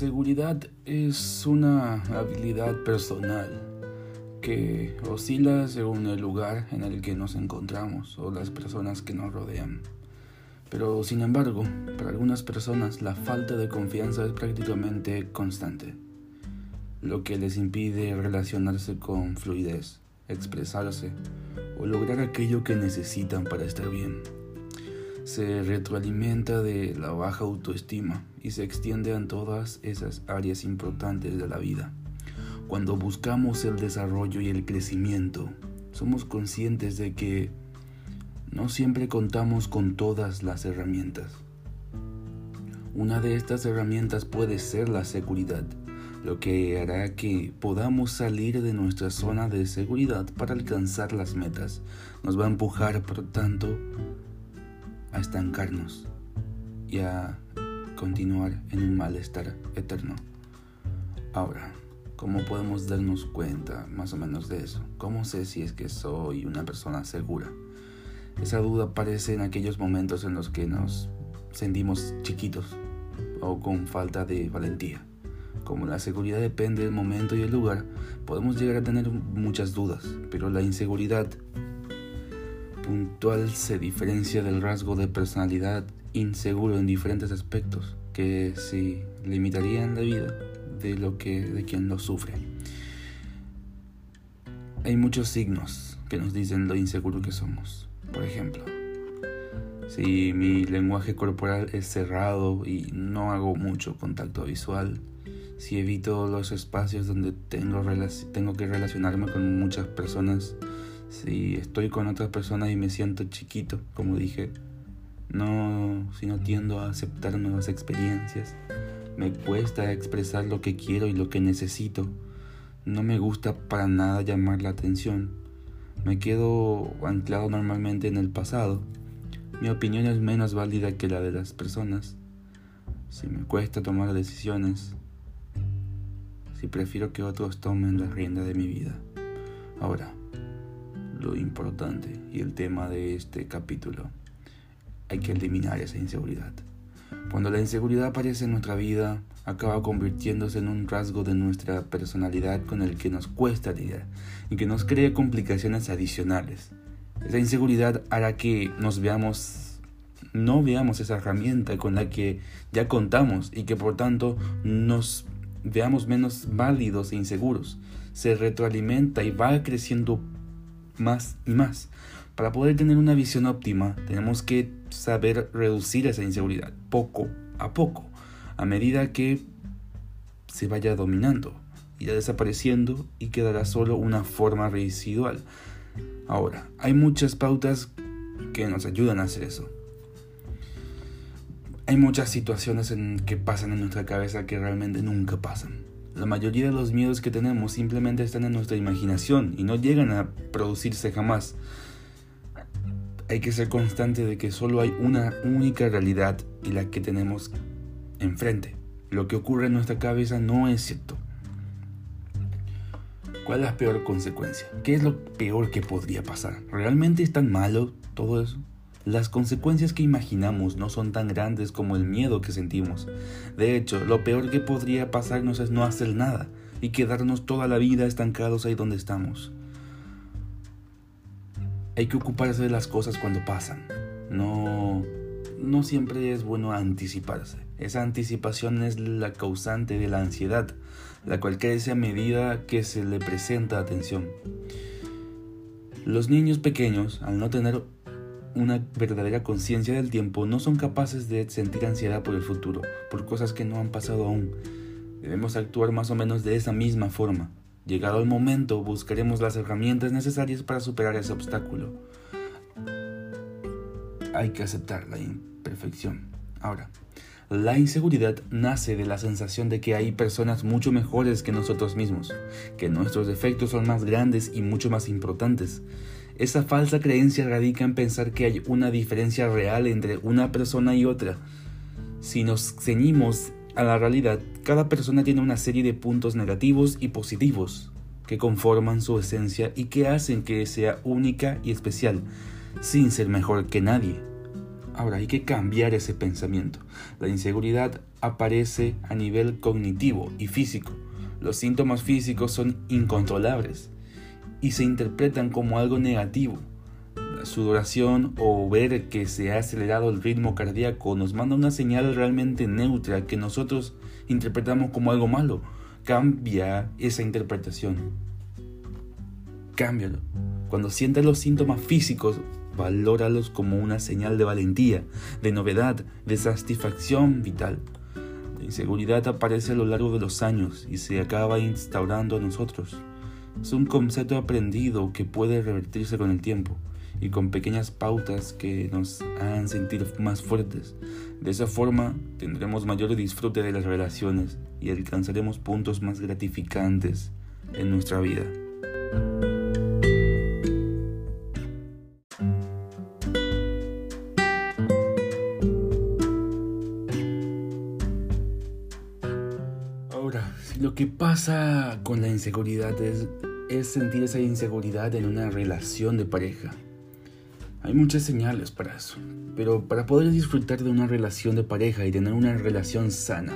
seguridad es una habilidad personal que oscila según el lugar en el que nos encontramos o las personas que nos rodean. Pero sin embargo, para algunas personas la falta de confianza es prácticamente constante, lo que les impide relacionarse con fluidez, expresarse o lograr aquello que necesitan para estar bien se retroalimenta de la baja autoestima y se extiende en todas esas áreas importantes de la vida. Cuando buscamos el desarrollo y el crecimiento, somos conscientes de que no siempre contamos con todas las herramientas. Una de estas herramientas puede ser la seguridad, lo que hará que podamos salir de nuestra zona de seguridad para alcanzar las metas. Nos va a empujar, por tanto, a estancarnos y a continuar en un malestar eterno. Ahora, ¿cómo podemos darnos cuenta más o menos de eso? ¿Cómo sé si es que soy una persona segura? Esa duda aparece en aquellos momentos en los que nos sentimos chiquitos o con falta de valentía. Como la seguridad depende del momento y el lugar, podemos llegar a tener muchas dudas, pero la inseguridad puntual se diferencia del rasgo de personalidad inseguro en diferentes aspectos que se limitarían la vida de lo que de quien lo sufre. Hay muchos signos que nos dicen lo inseguro que somos. Por ejemplo, si mi lenguaje corporal es cerrado y no hago mucho contacto visual, si evito los espacios donde tengo, tengo que relacionarme con muchas personas si estoy con otras personas y me siento chiquito, como dije, no, si no tiendo a aceptar nuevas experiencias, me cuesta expresar lo que quiero y lo que necesito, no me gusta para nada llamar la atención, me quedo anclado normalmente en el pasado, mi opinión es menos válida que la de las personas, si me cuesta tomar decisiones, si prefiero que otros tomen la rienda de mi vida. Ahora, lo importante y el tema de este capítulo. Hay que eliminar esa inseguridad. Cuando la inseguridad aparece en nuestra vida, acaba convirtiéndose en un rasgo de nuestra personalidad con el que nos cuesta lidiar y que nos crea complicaciones adicionales. Esa inseguridad hará que nos veamos, no veamos esa herramienta con la que ya contamos y que por tanto nos veamos menos válidos e inseguros. Se retroalimenta y va creciendo más y más. Para poder tener una visión óptima, tenemos que saber reducir esa inseguridad poco a poco, a medida que se vaya dominando, irá desapareciendo y quedará solo una forma residual. Ahora, hay muchas pautas que nos ayudan a hacer eso. Hay muchas situaciones en que pasan en nuestra cabeza que realmente nunca pasan. La mayoría de los miedos que tenemos simplemente están en nuestra imaginación y no llegan a producirse jamás. Hay que ser constante de que solo hay una única realidad y la que tenemos enfrente. Lo que ocurre en nuestra cabeza no es cierto. ¿Cuál es la peor consecuencia? ¿Qué es lo peor que podría pasar? ¿Realmente es tan malo todo eso? Las consecuencias que imaginamos no son tan grandes como el miedo que sentimos. De hecho, lo peor que podría pasarnos es no hacer nada y quedarnos toda la vida estancados ahí donde estamos. Hay que ocuparse de las cosas cuando pasan. No, no siempre es bueno anticiparse. Esa anticipación es la causante de la ansiedad, la cual crece a medida que se le presenta atención. Los niños pequeños, al no tener una verdadera conciencia del tiempo no son capaces de sentir ansiedad por el futuro, por cosas que no han pasado aún. Debemos actuar más o menos de esa misma forma. Llegado el momento, buscaremos las herramientas necesarias para superar ese obstáculo. Hay que aceptar la imperfección. Ahora, la inseguridad nace de la sensación de que hay personas mucho mejores que nosotros mismos, que nuestros defectos son más grandes y mucho más importantes. Esa falsa creencia radica en pensar que hay una diferencia real entre una persona y otra. Si nos ceñimos a la realidad, cada persona tiene una serie de puntos negativos y positivos que conforman su esencia y que hacen que sea única y especial, sin ser mejor que nadie. Ahora, hay que cambiar ese pensamiento. La inseguridad aparece a nivel cognitivo y físico. Los síntomas físicos son incontrolables y se interpretan como algo negativo. La sudoración o ver que se ha acelerado el ritmo cardíaco nos manda una señal realmente neutra que nosotros interpretamos como algo malo. Cambia esa interpretación. Cámbialo. Cuando sientas los síntomas físicos, valóralos como una señal de valentía, de novedad, de satisfacción vital. La inseguridad aparece a lo largo de los años y se acaba instaurando a nosotros. Es un concepto aprendido que puede revertirse con el tiempo y con pequeñas pautas que nos hagan sentir más fuertes. De esa forma tendremos mayor disfrute de las relaciones y alcanzaremos puntos más gratificantes en nuestra vida. Lo que pasa con la inseguridad es, es sentir esa inseguridad en una relación de pareja. Hay muchas señales para eso, pero para poder disfrutar de una relación de pareja y tener una relación sana,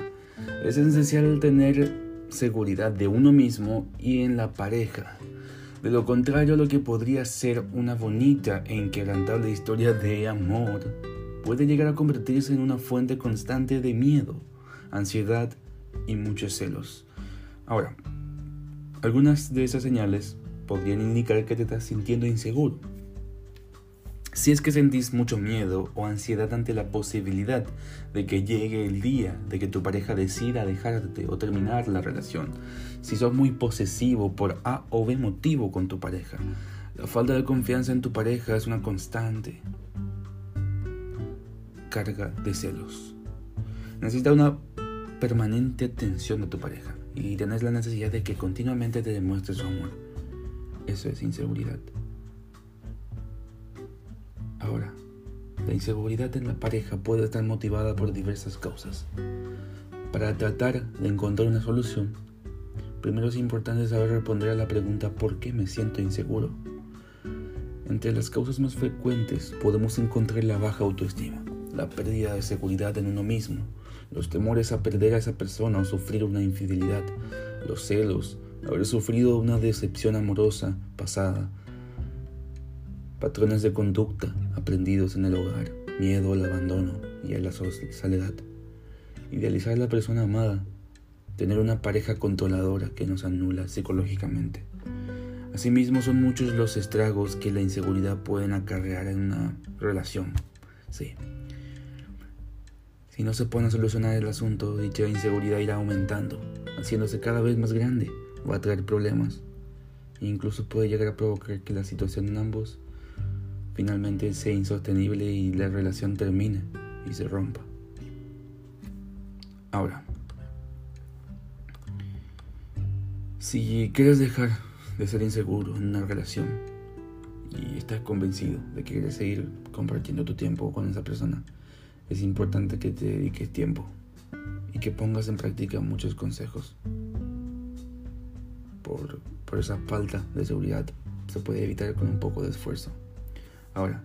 es esencial tener seguridad de uno mismo y en la pareja. De lo contrario, lo que podría ser una bonita e inquebrantable historia de amor puede llegar a convertirse en una fuente constante de miedo, ansiedad y muchos celos. Ahora, algunas de esas señales podrían indicar que te estás sintiendo inseguro. Si es que sentís mucho miedo o ansiedad ante la posibilidad de que llegue el día de que tu pareja decida dejarte o terminar la relación, si sos muy posesivo por A o B motivo con tu pareja, la falta de confianza en tu pareja es una constante carga de celos. Necesita una permanente atención de tu pareja y tenés la necesidad de que continuamente te demuestre su amor. Eso es inseguridad. La inseguridad en la pareja puede estar motivada por diversas causas. Para tratar de encontrar una solución, primero es importante saber responder a la pregunta ¿por qué me siento inseguro? Entre las causas más frecuentes podemos encontrar la baja autoestima, la pérdida de seguridad en uno mismo, los temores a perder a esa persona o sufrir una infidelidad, los celos, haber sufrido una decepción amorosa pasada, patrones de conducta aprendidos en el hogar, miedo al abandono y a la soledad, idealizar a la persona amada, tener una pareja controladora que nos anula psicológicamente. Asimismo son muchos los estragos que la inseguridad pueden acarrear en una relación. Sí, si no se pone a solucionar el asunto, dicha inseguridad irá aumentando, haciéndose cada vez más grande, va a traer problemas e incluso puede llegar a provocar que la situación en ambos finalmente sea insostenible y la relación termine y se rompa. Ahora, si quieres dejar de ser inseguro en una relación y estás convencido de que quieres seguir compartiendo tu tiempo con esa persona, es importante que te dediques tiempo y que pongas en práctica muchos consejos. Por, esa falta de seguridad se puede evitar con un poco de esfuerzo. Ahora,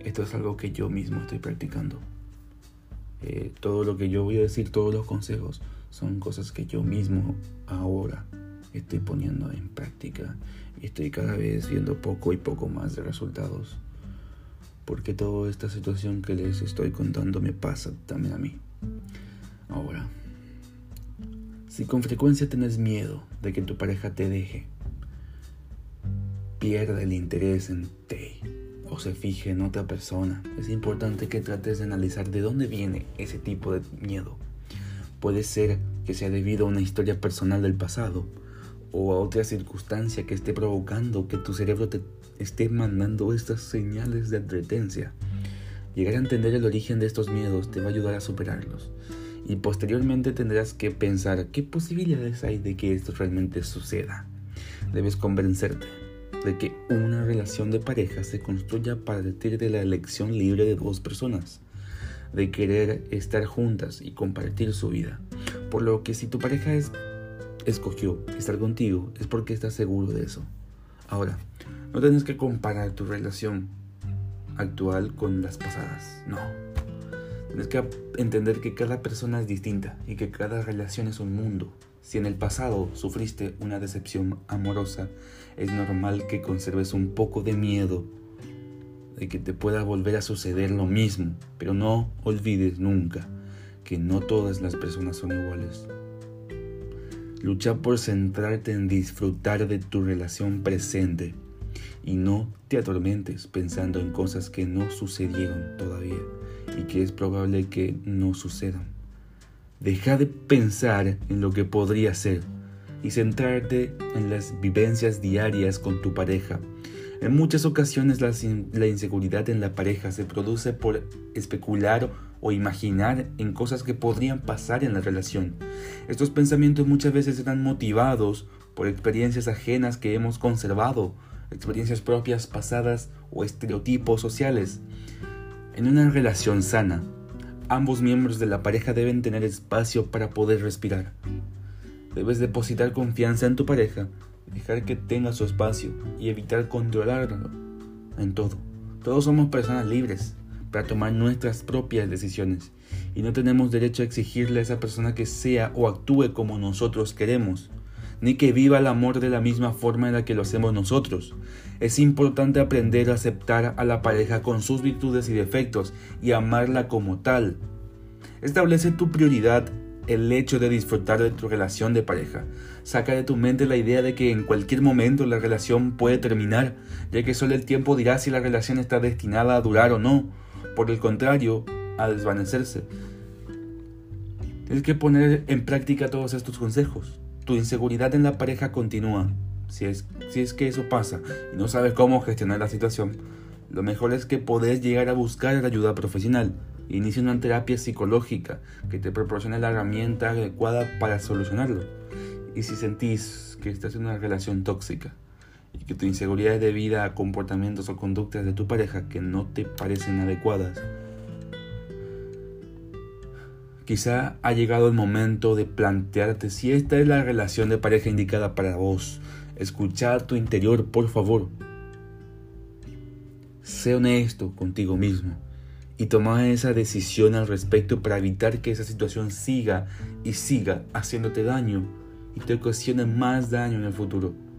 esto es algo que yo mismo estoy practicando. Eh, todo lo que yo voy a decir, todos los consejos, son cosas que yo mismo ahora estoy poniendo en práctica y estoy cada vez viendo poco y poco más de resultados porque toda esta situación que les estoy contando me pasa también a mí. Ahora, si con frecuencia tienes miedo de que tu pareja te deje, pierda el interés en ti o se fije en otra persona, es importante que trates de analizar de dónde viene ese tipo de miedo. Puede ser que sea debido a una historia personal del pasado o a otra circunstancia que esté provocando que tu cerebro te esté mandando estas señales de advertencia. Llegar a entender el origen de estos miedos te va a ayudar a superarlos. Y posteriormente tendrás que pensar qué posibilidades hay de que esto realmente suceda. Debes convencerte de que una relación de pareja se construya a partir de la elección libre de dos personas, de querer estar juntas y compartir su vida. Por lo que si tu pareja es escogió estar contigo es porque estás seguro de eso. Ahora, no tienes que comparar tu relación actual con las pasadas. No. Tienes que entender que cada persona es distinta y que cada relación es un mundo. Si en el pasado sufriste una decepción amorosa, es normal que conserves un poco de miedo de que te pueda volver a suceder lo mismo, pero no olvides nunca que no todas las personas son iguales. Lucha por centrarte en disfrutar de tu relación presente y no te atormentes pensando en cosas que no sucedieron todavía y que es probable que no sucedan. Deja de pensar en lo que podría ser y centrarte en las vivencias diarias con tu pareja. En muchas ocasiones la, inseguridad en la pareja se produce por especular o imaginar en cosas que podrían pasar en la relación. Estos pensamientos muchas veces están motivados por experiencias ajenas que hemos conservado, experiencias propias pasadas o estereotipos sociales. En una relación sana, ambos miembros de la pareja deben tener espacio para poder respirar. Debes depositar confianza en tu pareja, dejar que tenga su espacio y evitar controlarlo en todo. Todos somos personas libres para tomar nuestras propias decisiones y no tenemos derecho a exigirle a esa persona que sea o actúe como nosotros queremos, ni que viva el amor de la misma forma en la que lo hacemos nosotros. Es importante aprender a aceptar a la pareja con sus virtudes y defectos y amarla como tal. Establece tu prioridad el hecho de disfrutar de tu relación de pareja. Saca de tu mente la idea de que en cualquier momento la relación puede terminar, ya que solo el tiempo dirá si la relación está destinada a durar o no. Por el contrario, a desvanecerse. Tienes que poner en práctica todos estos consejos. Tu inseguridad en la pareja continúa. Si es, si es que eso pasa y no sabes cómo gestionar la situación, lo mejor es que podés llegar a buscar ayuda profesional. Inicia una terapia psicológica que te proporcione la herramienta adecuada para solucionarlo. Y si sentís que estás en una relación tóxica y que tu inseguridad es debida a comportamientos o conductas de tu pareja que no te parecen adecuadas, quizá ha llegado el momento de plantearte si esta es la relación de pareja indicada para vos. Escuchar tu interior, por favor. Sé honesto contigo mismo y toma esa decisión al respecto para evitar que esa situación siga y siga haciéndote daño y te ocasione más daño en el futuro.